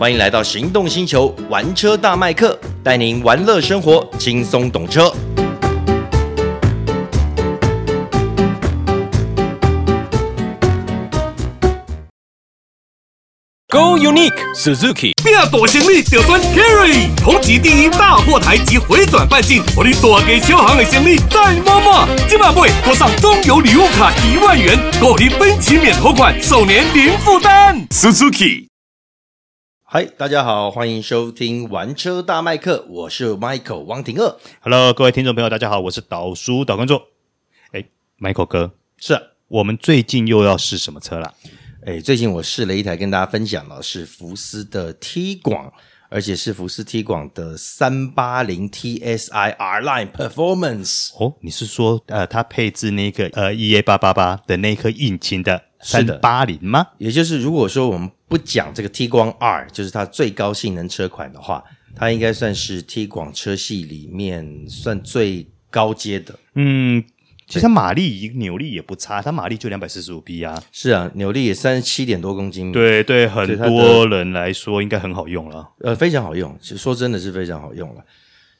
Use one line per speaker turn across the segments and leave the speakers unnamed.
欢迎来到行动星球玩车大麦克，带您玩乐生活，轻松懂车。
Go Unique Suzuki，变大行李就选 Carry，同级第一大货台及回转半径，我的大给小行的行李再摸摸。今晚会多上中油礼物卡一万元，购你分期免头款，首年零负担。Suzuki，
嗨，大家好，欢迎收听玩车大麦克，我是 Michael 王廷二。
Hello，各位听众朋友，大家好，我是导叔导观众。哎，Michael 哥，
是
我们最近又要试什么车了？
哎，最近我试了一台，跟大家分享了，是福斯的 T 广，而且是福斯 T 广的三八零 TSI R Line Performance。
哦，你是说呃，它配置那个呃 EA 八八八的那颗引擎的三八零吗？
也就是如果说我们不讲这个 T 光 R，就是它最高性能车款的话，它应该算是 T 广车系里面算最高阶的。
嗯。其实它马力、扭力也不差，它马力就两百四十五匹啊。
是啊，扭力也三十七点多公斤。
对对，很多人来说应该很好用了。
呃，非常好用，其实说真的是非常好用了。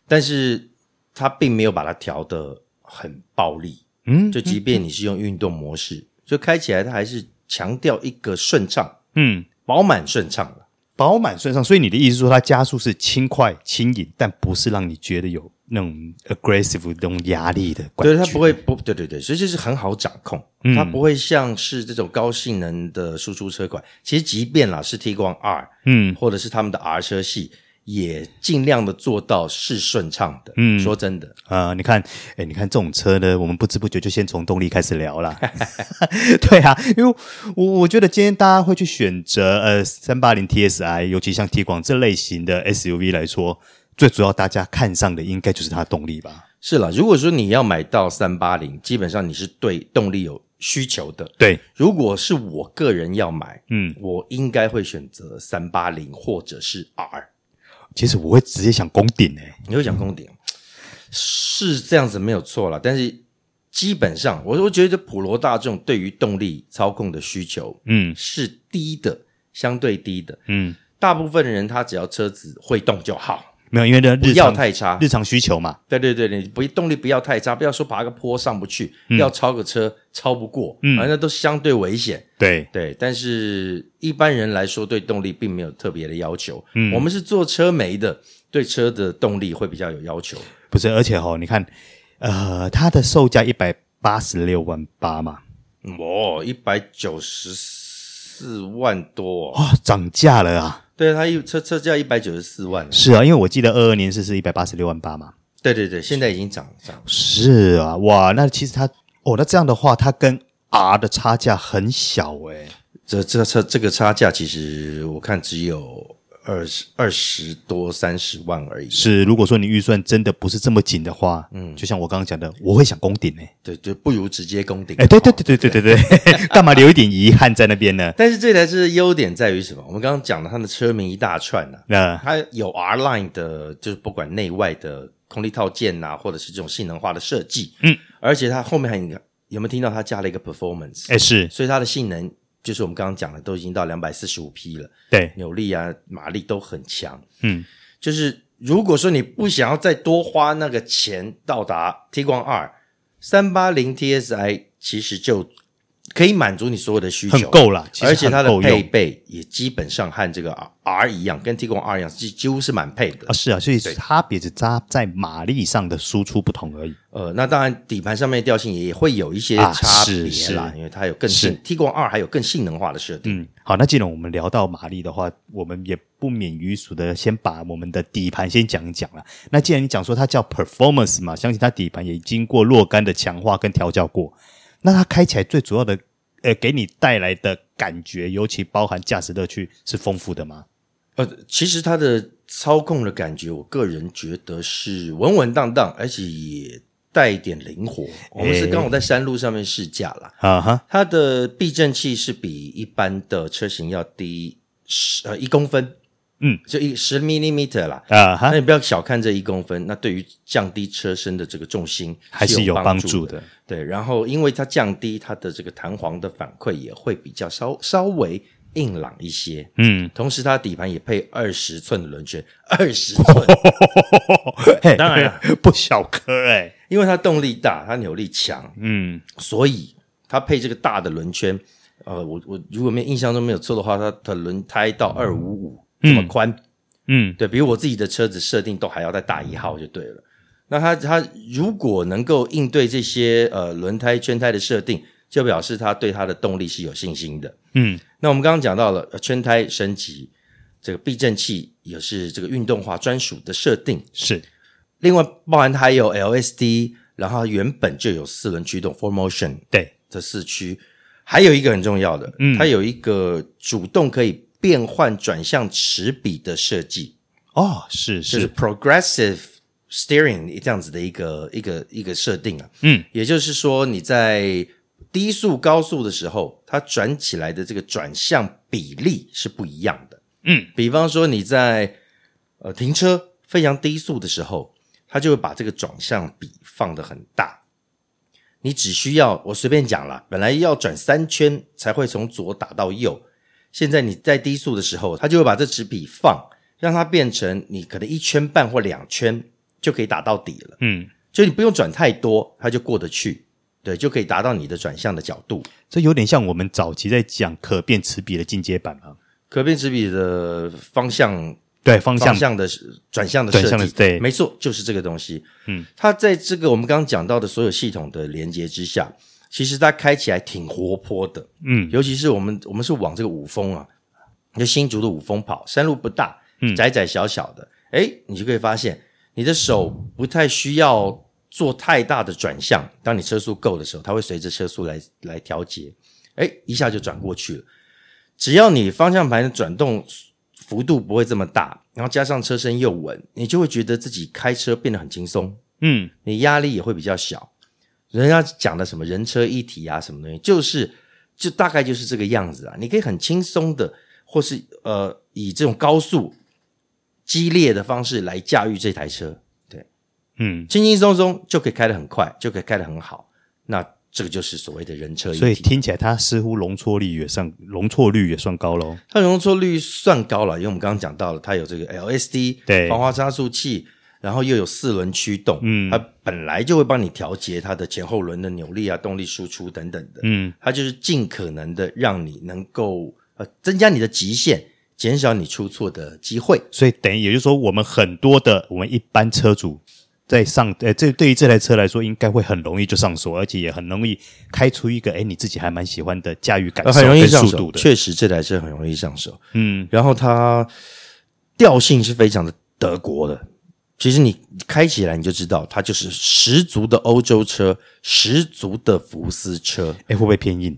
但是它并没有把它调的很暴力。嗯，就即便你是用运动模式，嗯、就开起来它还是强调一个顺畅。嗯，饱满顺畅了，
饱满顺畅。所以你的意思是说，它加速是轻快轻盈，但不是让你觉得有。那种 aggressive 那种压力的，
对，它不会不，对对对，所以就是很好掌控，嗯、它不会像是这种高性能的输出车款。其实即便啦是 T 光 R，嗯，或者是他们的 R 车系，也尽量的做到是顺畅的。嗯，说真的
啊、呃，你看，哎，你看这种车呢，我们不知不觉就先从动力开始聊了。对啊，因为我我觉得今天大家会去选择呃三八零 TSI，尤其像 T 广这类型的 SUV 来说。最主要大家看上的应该就是它的动力吧？
是啦，如果说你要买到三八零，基本上你是对动力有需求的。
对，
如果是我个人要买，嗯，我应该会选择三八零或者是 R。
其实我会直接想攻顶诶，
你会想攻顶，嗯、是这样子没有错啦。但是基本上，我我觉得普罗大众对于动力操控的需求，嗯，是低的，相对低的。嗯，大部分人他只要车子会动就好。
没有，因为这日常
不要太差，
日常需求嘛。
对对对，你不动力不要太差，不要说爬个坡上不去，嗯、要超个车超不过，嗯，反正都相对危险。
对
对，但是一般人来说对动力并没有特别的要求。嗯，我们是做车媒的，对车的动力会比较有要求。
不是，而且哦，你看，呃，它的售价一百八十六万八嘛，
哦，一百九十四万多，
哇、哦，涨价了啊！
对，它一车车价一百九十四万。
是啊，因为我记得二二年是是一百八十六万八嘛。
对对对，现在已经涨涨。
是啊，哇，那其实它哦，那这样的话，它跟 R 的差价很小诶。
这这车这个差价，其实我看只有。二十二十多三十万而已。
是，如果说你预算真的不是这么紧的话，嗯，就像我刚刚讲的，我会想攻顶呢。
对，对不如直接攻顶。
哎，对对对对对对对，干嘛留一点遗憾在那边呢？
但是这台车的优点在于什么？我们刚刚讲了它的车名一大串呢，
那
它有 R Line 的，就是不管内外的空力套件呐，或者是这种性能化的设计，嗯，而且它后面还有有没有听到它加了一个 Performance？
哎，是，
所以它的性能。就是我们刚刚讲的，都已经到两百四十五匹了，
对，
扭力啊、马力都很强。嗯，就是如果说你不想要再多花那个钱到达 T 光二三八零 TSI，其实就。可以满足你所有的需求，
很够了，
而且它的配备也基本上和这个 R 一样，跟 T 广 R 一样，几几乎是满配的
啊。是啊，所以差别只差在马力上的输出不同而已。
呃，那当然底盘上面的调性也会有一些差别啦，啊、因为它有更性 T 广 R 还有更性能化的设定。嗯，
好，那既然我们聊到马力的话，我们也不免于俗的先把我们的底盘先讲一讲了。那既然你讲说它叫 Performance 嘛，相信它底盘也经过若干的强化跟调教过。那它开起来最主要的，呃，给你带来的感觉，尤其包含驾驶乐趣，是丰富的吗？
呃，其实它的操控的感觉，我个人觉得是稳稳当当，而且也带一点灵活。我们是刚好在山路上面试驾啦，啊哈，它的避震器是比一般的车型要低十呃一公分。嗯，就一十 millimeter 啦，啊哈，那你不要小看这一公分，那对于降低车身的这个重心
还是有帮助的。
对，然后因为它降低它的这个弹簧的反馈也会比较稍稍微硬朗一些，
嗯，
同时它底盘也配二十寸的轮圈，二十寸，当然
不小颗哎、欸，
因为它动力大，它扭力强，
嗯，
所以它配这个大的轮圈，呃，我我如果没印象中没有错的话，它的轮胎到二五五这么宽，
嗯，
对，比如我自己的车子设定都还要再大一号就对了。那它它如果能够应对这些呃轮胎圈胎的设定，就表示它对它的动力是有信心的。
嗯，
那我们刚刚讲到了圈胎升级，这个避震器也是这个运动化专属的设定。
是，
另外包含它还有 LSD，然后原本就有四轮驱动 Four Motion
对。
的四驱，还有一个很重要的，嗯，它有一个主动可以变换转向齿比的设计。
哦，是是，
就是 Progressive Steering 这样子的一个一个一个设定啊。
嗯，
也就是说你在低速、高速的时候，它转起来的这个转向比例是不一样的。
嗯，
比方说你在呃停车非常低速的时候，它就会把这个转向比放的很大。你只需要我随便讲啦，本来要转三圈才会从左打到右，现在你在低速的时候，它就会把这齿比放，让它变成你可能一圈半或两圈就可以打到底了。
嗯，
就你不用转太多，它就过得去。对，就可以达到你的转向的角度。
这有点像我们早期在讲可变齿比的进阶版嘛？
可变齿比的方向，
对方向
方向的转向的设计，
对，
没错，就是这个东西。
嗯，
它在这个我们刚刚讲到的所有系统的连接之下，其实它开起来挺活泼的。
嗯，
尤其是我们我们是往这个五峰啊，就新竹的五峰跑，山路不大，嗯，窄窄小小的，诶，你就可以发现你的手不太需要。做太大的转向，当你车速够的时候，它会随着车速来来调节，哎，一下就转过去了。只要你方向盘的转动幅度不会这么大，然后加上车身又稳，你就会觉得自己开车变得很轻松。
嗯，
你压力也会比较小。人家讲的什么人车一体啊，什么东西，就是就大概就是这个样子啊。你可以很轻松的，或是呃以这种高速激烈的方式来驾驭这台车。
对嗯，
轻轻松松就可以开得很快，就可以开得很好。那这个就是所谓的人车一体。
所以听起来它似乎容错率也算容错率也算高喽。
它容错率算高了，因为我们刚刚讲到了，它有这个 LSD
对
防滑差速器，然后又有四轮驱动，
嗯，
它本来就会帮你调节它的前后轮的扭力啊、动力输出等等的，
嗯，
它就是尽可能的让你能够呃增加你的极限，减少你出错的机会。
所以等于也就是说，我们很多的我们一般车主。在上，呃，这对于这台车来说，应该会很容易就上手，而且也很容易开出一个，哎，你自己还蛮喜欢的驾驭感受跟速度的。
确实，这台车很容易上手。
嗯，
然后它调性是非常的德国的。其实你开起来你就知道，它就是十足的欧洲车，十足的福斯车。
诶，会不会偏硬？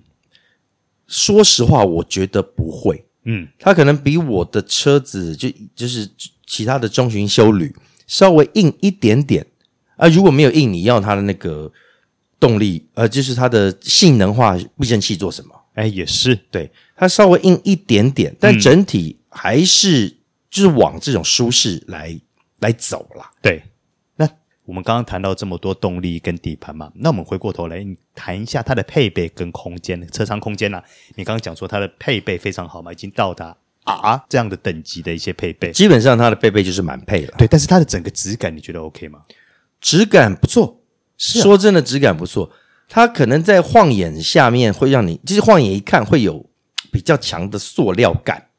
说实话，我觉得不会。
嗯，
它可能比我的车子就就是其他的中型休旅。稍微硬一点点啊，如果没有硬，你要它的那个动力，呃，就是它的性能化避震器做什么？
哎，也是，
对，它稍微硬一点点，但整体还是就是往这种舒适来、嗯、来走了。
对，那我们刚刚谈到这么多动力跟底盘嘛，那我们回过头来谈一下它的配备跟空间，车舱空间啦、啊。你刚刚讲说它的配备非常好嘛，已经到达。啊，这样的等级的一些配备，
基本上它的配备就是满配了。
对，但是它的整个质感，你觉得 OK 吗？
质感不错，是、啊、说真的，质感不错。它可能在晃眼下面会让你，就是晃眼一看会有比较强的塑料感，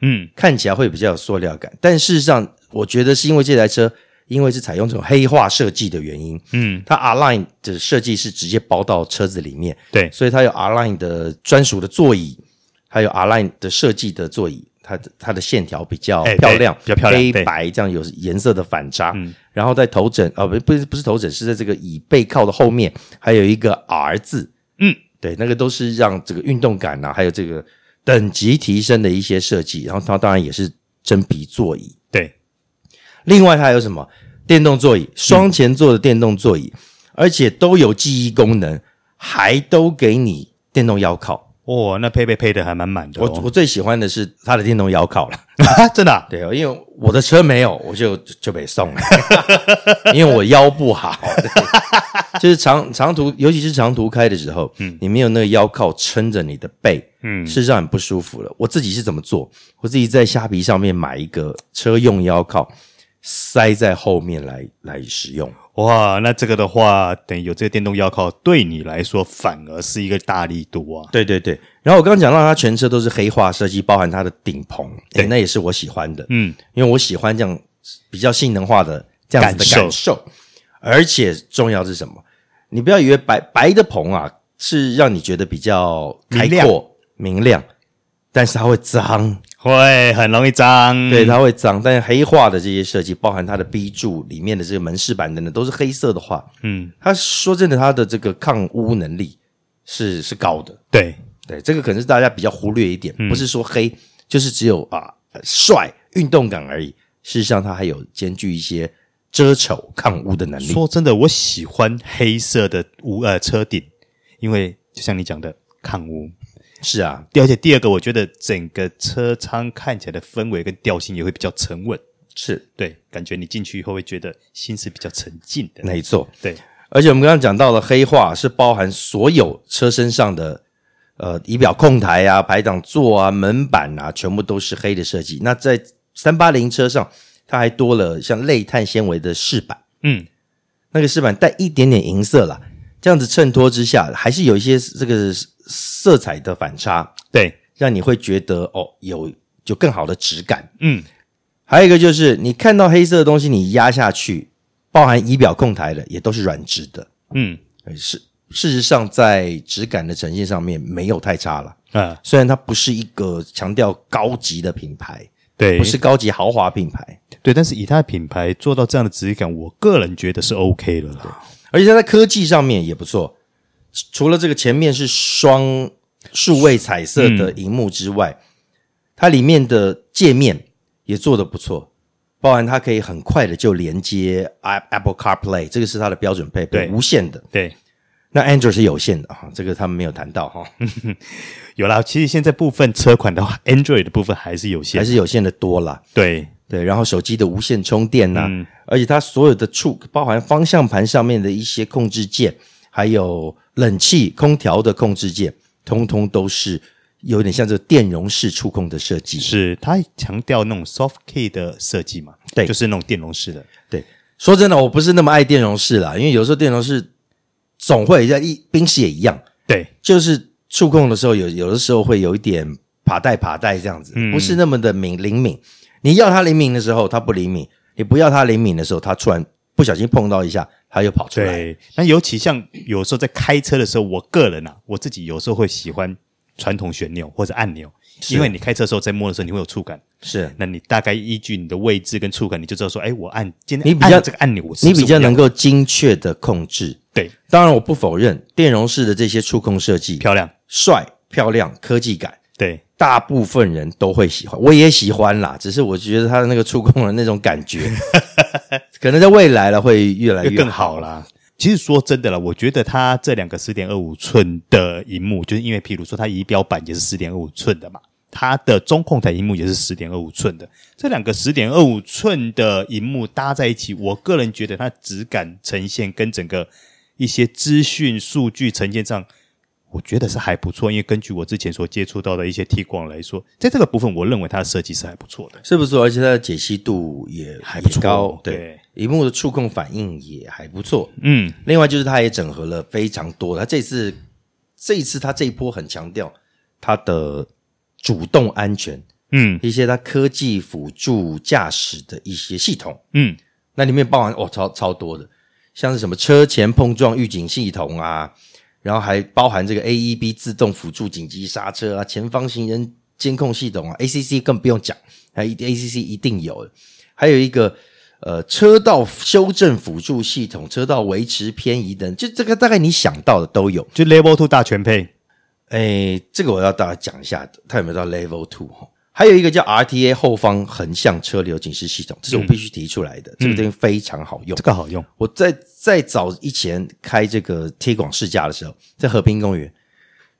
嗯，
看起来会比较有塑料感。但事实上，我觉得是因为这台车因为是采用这种黑化设计的原因，
嗯，
它 Aline 的设计是直接包到车子里面，
对，
所以它有 Aline 的专属的座椅，还有 Aline 的设计的座椅。它的它的线条比较漂亮，
比较漂亮，
黑白这样有颜色的反差。嗯，然后在头枕啊，不不是不是头枕，是在这个椅背靠的后面，还有一个 R 字。
嗯，
对，那个都是让这个运动感啊，还有这个等级提升的一些设计。然后它当然也是真皮座椅。
对，
另外它还有什么电动座椅，双前座的电动座椅，嗯、而且都有记忆功能，还都给你电动腰靠。
哦，那配备配的还蛮满的、哦。
我我最喜欢的是它的电动腰靠了，
真的、啊？
对哦，因为我的车没有，我就就被送了，因为我腰不好，就是长长途，尤其是长途开的时候，嗯，你没有那个腰靠撑着你的背，嗯，事实上很不舒服了。我自己是怎么做？我自己在虾皮上面买一个车用腰靠，塞在后面来来使用。
哇，那这个的话，等于有这个电动腰靠，对你来说反而是一个大力度啊！
对对对。然后我刚刚讲到，它全车都是黑化设计，包含它的顶棚，对，那也是我喜欢的。嗯，因为我喜欢这样比较性能化的这样子的感受。感受。而且重要是什么？你不要以为白白的棚啊是让你觉得比较开阔明亮，但是它会脏。
会很容易脏，
对，它会脏。但是黑化的这些设计，包含它的 B 柱里面的这个门饰板等等，都是黑色的话，嗯，它说真的，它的这个抗污能力是是高的。
对
对，这个可能是大家比较忽略一点，嗯、不是说黑就是只有啊帅运动感而已。事实上，它还有兼具一些遮丑抗污的能力。
说真的，我喜欢黑色的屋呃车顶，因为就像你讲的抗污。
是啊，
而且第二个，我觉得整个车舱看起来的氛围跟调性也会比较沉稳，
是对，
感觉你进去以后会觉得心是比较沉静的。
没错，
对。
而且我们刚刚讲到了黑化是包含所有车身上的呃仪表控台啊、排挡座啊、门板啊，全部都是黑的设计。那在三八零车上，它还多了像类碳纤维的饰板，嗯，那个饰板带一点点银色啦，这样子衬托之下，还是有一些这个。色彩的反差，
对，
让你会觉得哦，有就更好的质感。嗯，还有一个就是你看到黑色的东西，你压下去，包含仪表控台的，也都是软质的。嗯，是事实上在质感的呈现上面没有太差了。啊，虽然它不是一个强调高级的品牌，
对，
不是高级豪华品牌，
对，但是以它的品牌做到这样的质感，我个人觉得是 OK 了。对，
而且它在科技上面也不错。除了这个前面是双数位彩色的荧幕之外，嗯，它里面的界面也做得不错，包含它可以很快的就连接 Apple CarPlay，这个是它的标准配备，无线的。
对，
那 Android 是有线的哈，这个他们没有谈到哈。
有啦，其实现在部分车款的话，Android 的部分还是有限，
还是有限的多啦。
对
对，然后手机的无线充电呐，啊嗯，而且它所有的触，包含方向盘上面的一些控制键。还有冷气、空调的控制键，通通都是有点像这电容式触控的设计。
是它强调那种 soft key 的设计嘛？
对，
就是那种电容式的。
对，说真的，我不是那么爱电容式啦，因为有时候电容式总会在一冰室也一样。
对，
就是触控的时候有有的时候会有一点爬带爬带这样子，嗯、不是那么的敏灵敏。你要它灵敏的时候，它不灵敏；你不要它灵敏的时候，它突然不小心碰到一下。它又跑出来。
对，那尤其像有时候在开车的时候，我个人啊，我自己有时候会喜欢传统旋钮或者按钮，因为你开车的时候在摸的时候，你会有触感。
是，
那你大概依据你的位置跟触感，你就知道说，哎，我按今天你比较这个按钮，
你比较能够精确的控制。
对，
当然我不否认电容式的这些触控设计
漂亮、
帅、漂亮、科技感。
对，
大部分人都会喜欢，我也喜欢啦。只是我觉得它的那个触控的那种感觉。可能在未来了会越来越
更好啦。其实说真的啦，我觉得它这两个十点二五寸的荧幕，就是因为譬如说它仪表板也是十点二五寸的嘛，它的中控台荧幕也是十点二五寸的，这两个十点二五寸的荧幕搭在一起，我个人觉得它质感呈现跟整个一些资讯数据呈现上。我觉得是还不错，因为根据我之前所接触到的一些 Tiguan 来说，在这个部分，我认为它的设计是还不错的，
是不是，而且它的解析度也还不错，高，对，荧幕的触控反应也还不错，嗯，另外就是它也整合了非常多，它这次这一次它这一波很强调它的主动安全，嗯，一些它科技辅助驾驶的一些系统，嗯，那里面包含哦超超多的，像是什么车前碰撞预警系统啊。然后还包含这个 AEB 自动辅助紧急刹车啊，前方行人监控系统啊，ACC 更不用讲，还 ACC 一定有。还有一个呃车道修正辅助系统、车道维持偏移等，就这个大概你想到的都有。
就 Level Two 大全配。
哎，这个我要大家讲一下，它有没有到 Level Two 哈？还有一个叫 RTA 后方横向车流警示系统，这是我必须提出来的。嗯、这个东西非常好用，
这个好用。
我在在早以前开这个 Tiguan 试驾的时候，在和平公园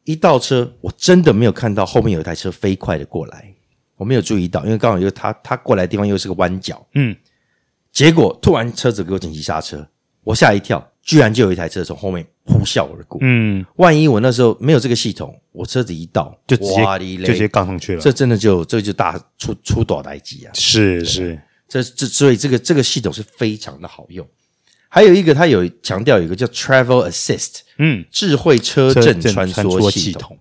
一倒车，我真的没有看到后面有一台车飞快的过来，我没有注意到，因为刚好又他他过来的地方又是个弯角，
嗯，
结果突然车子给我紧急刹车，我吓一跳，居然就有一台车从后面呼啸而过，
嗯，
万一我那时候没有这个系统，我车子一到
就直接就直接杠上去了，
这真的就这就大出出大代志啊，
是是，
这这所以这个这个系统是非常的好用。还有一个，它有强调有一个叫 Travel Assist，
嗯，
智慧车阵穿梭系统。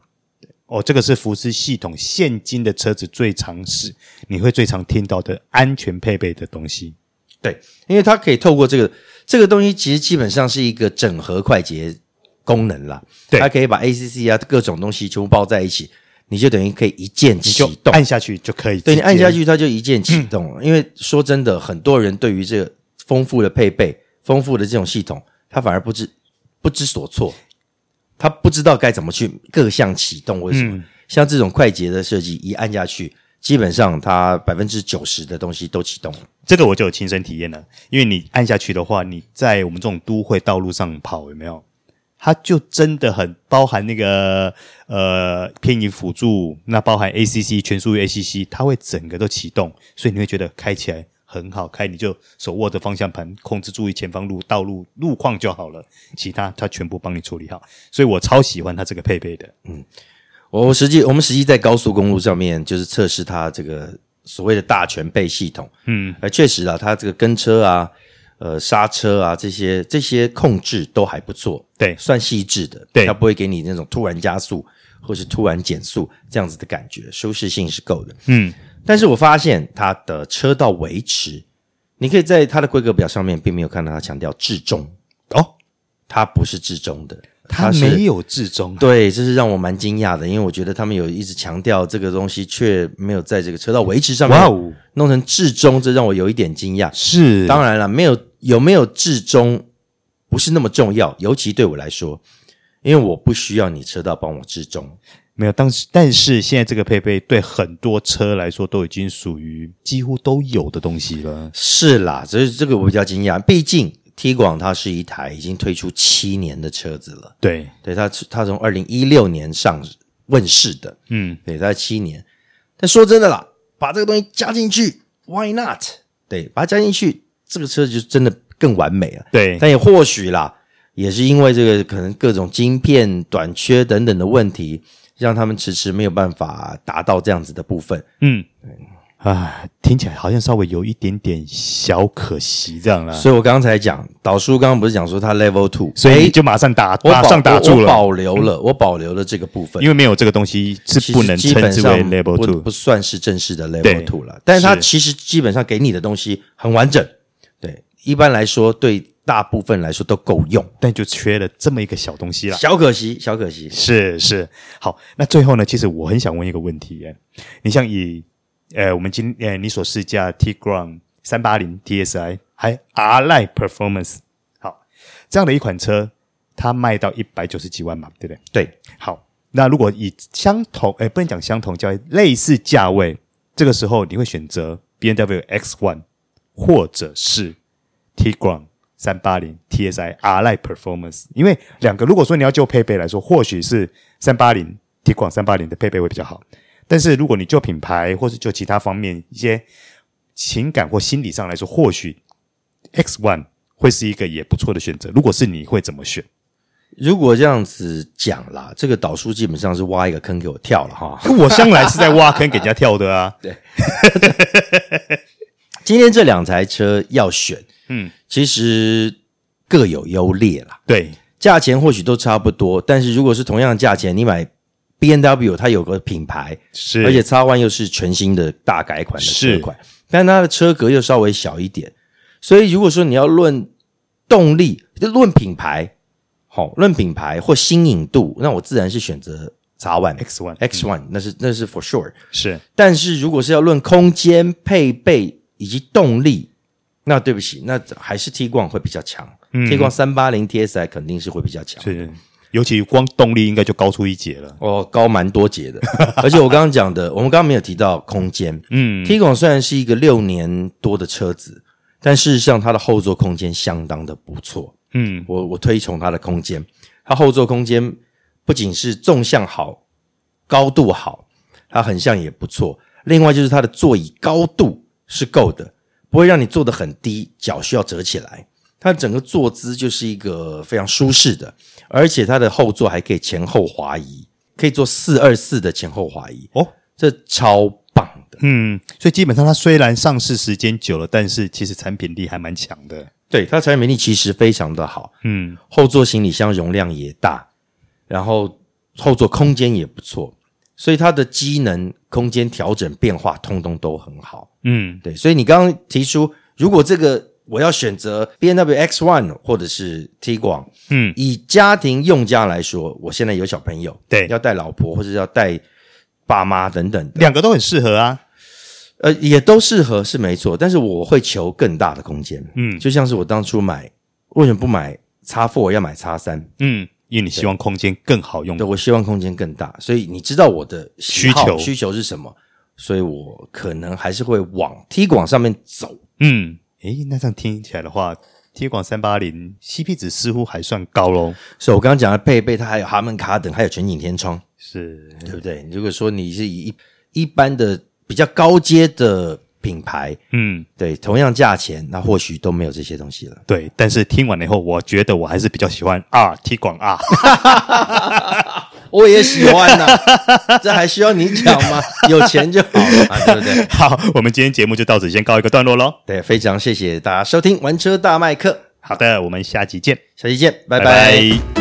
哦，这个是福斯系统现今的车子最常使，你会最常听到的安全配备的东西。
对，因为它可以透过这个这个东西，其实基本上是一个整合快捷功能啦。
对，
它可以把 ACC 啊各种东西全部包在一起，你就等于可以一键启动，
按下去就可以。
对，你按下去，它就一键启动了。嗯，因为说真的，很多人对于这个丰富的配备。丰富的这种系统，他反而不知不知所措，他不知道该怎么去各项启动。为什么？嗯、像这种快捷的设计，一按下去，基本上它百分之九十的东西都启动了。
这个我就有亲身体验了，因为你按下去的话，你在我们这种都会道路上跑，有没有？它就真的很包含那个呃偏移辅助，那包含 ACC 全速域 ACC，它会整个都启动，所以你会觉得开起来。很好开，你就手握着方向盘，控制注意前方路道路路况就好了，其他它全部帮你处理好。所以我超喜欢它这个配备的。
嗯，我实际我们实际在高速公路上面就是测试它这个所谓的大全备系统。嗯，而确实啊，它这个跟车啊、呃刹车啊这些这些控制都还不错，
对，
算细致的。
对，
它不会给你那种突然加速或是突然减速这样子的感觉，舒适性是够的。嗯。但是我发现它的车道维持，你可以在它的规格表上面并没有看到它强调至中
哦，
它不是至中的，
它没有至中，
对，这是让我蛮惊讶的，因为我觉得他们有一直强调这个东西，却没有在这个车道维持上面哇哦弄成至中，这让我有一点惊讶。
是，
当然了，没有有没有至中不是那么重要，尤其对我来说，因为我不需要你车道帮我至中。
没有，当时但是现在这个配备对很多车来说都已经属于几乎都有的东西了。是
啦，所以这个我比较惊讶。毕竟 Tiguan 它是一台已经推出七年的车子了。
对，
对，它它从二零一六年上问世的，嗯，对，它七年。但说真的啦，把这个东西加进去，Why not？对，把它加进去，这个车就真的更完美了。
对，
但也或许啦，也是因为这个可能各种晶片短缺等等的问题。让他们迟迟没有办法达到这样子的部分，
嗯，啊，听起来好像稍微有一点点小可惜这样啦。
所以我刚才讲导叔刚刚不是讲说他 Level Two，
所以就马上打，马上打住了，
我保留了，我保留了这个部分，
因为没有这个东西是不能称之为 Level Two，
不算是正式的 Level Two 了。但是它其实基本上给你的东西很完整，对，一般来说对。大部分来说都够用，
但就缺了这么一个小东西了，
小可惜，小可惜。
是是，好，那最后呢？其实我很想问一个问题，耶，你像以呃，我们今呃，你所试驾 Tiguan 三八零 TSI 还 R-Line Performance，好，这样的一款车，它卖到一百九十几万嘛，对不对？
对，
好，那如果以相同，哎，不能讲相同，叫类似价位，这个时候你会选择 bmwx one 或者是 Tiguan 三八零 TSI R-Line Performance，因为两个如果说你要就配备来说，或许是三八零 Tiguan 三八零的配备会比较好。但是如果你就品牌或是就其他方面一些情感或心理上来说，或许 X One 会是一个也不错的选择。如果是你会怎么选？
如果这样子讲啦，这个导数基本上是挖一个坑给我跳了哈。
我向来是在挖坑给人家跳的啊。
对，今天这两台车要选。嗯，其实各有优劣啦。
对，
价钱或许都差不多，但是如果是同样的价钱，你买 BMW，它有个品牌，
是，
而且 X One 又是全新的大改款的车款，但它的车格又稍微小一点，所以如果说你要论动力，就论品牌，好，论品牌或新颖度，那我自然是选择 X One、
X1、
X1，那是那是 for sure
是。
但是如果是要论空间、配备以及动力，那对不起，那还是 Tiguan 会比较强。嗯，Tiguan 三八零 TSI 肯定是会比较强，
是，尤其光动力应该就高出一截了。
哦，高蛮多节的。而且我刚刚讲的，我们刚刚没有提到空间。嗯，Tiguan 虽然是一个六年多的车子，但事实上它的后座空间相当的不错。嗯，我我推崇它的空间，它后座空间不仅是纵向好，高度好，它横向也不错。另外就是它的座椅高度是够的，不会让你坐得很低，脚需要折起来。它整个坐姿就是一个非常舒适的，而且它的后座还可以前后滑移，可以做四二四的前后滑移哦，这超棒的。
嗯，所以基本上它虽然上市时间久了，但是其实产品力还蛮强的。
对，它产品力其实非常的好。嗯，后座行李箱容量也大，然后后座空间也不错。所以它的机能、空间调整变化，通通都很好。嗯，对。所以你刚刚提出，如果这个我要选择 B N W X One 或者是 Tiguan，嗯，以家庭用家来说，我现在有小朋友，
对，
要带老婆或者要带爸妈等等，
两个都很适合啊。
呃，也都适合是没错，但是我会求更大的空间。嗯，就像是我当初买，为什么不买叉 four 要买叉三？
嗯。因为你希望空间更好用，
对，我希望空间更大，所以你知道我的需求。需求是什么，所以我可能还是会往 Tiguan 上面走。
嗯，诶，那这样听起来的话，Tiguan 三八零 CP 值似乎还算高喽。
所以我刚刚讲的配备，它还有哈曼卡顿，还有全景天窗，
是
对不对？如果说你是以一一般的比较高阶的。品牌，嗯，对，同样价钱，那或许都没有这些东西了。
对，但是听完了以后，我觉得我还是比较喜欢 R Tiguan R，
我也喜欢呐、啊，这还需要你讲吗？有钱就好了、啊，对不对？
好，我们今天节目就到此先告一个段落喽。
对，非常谢谢大家收听玩车大麦克。
好的，我们下期见，
下期见，拜拜。拜拜。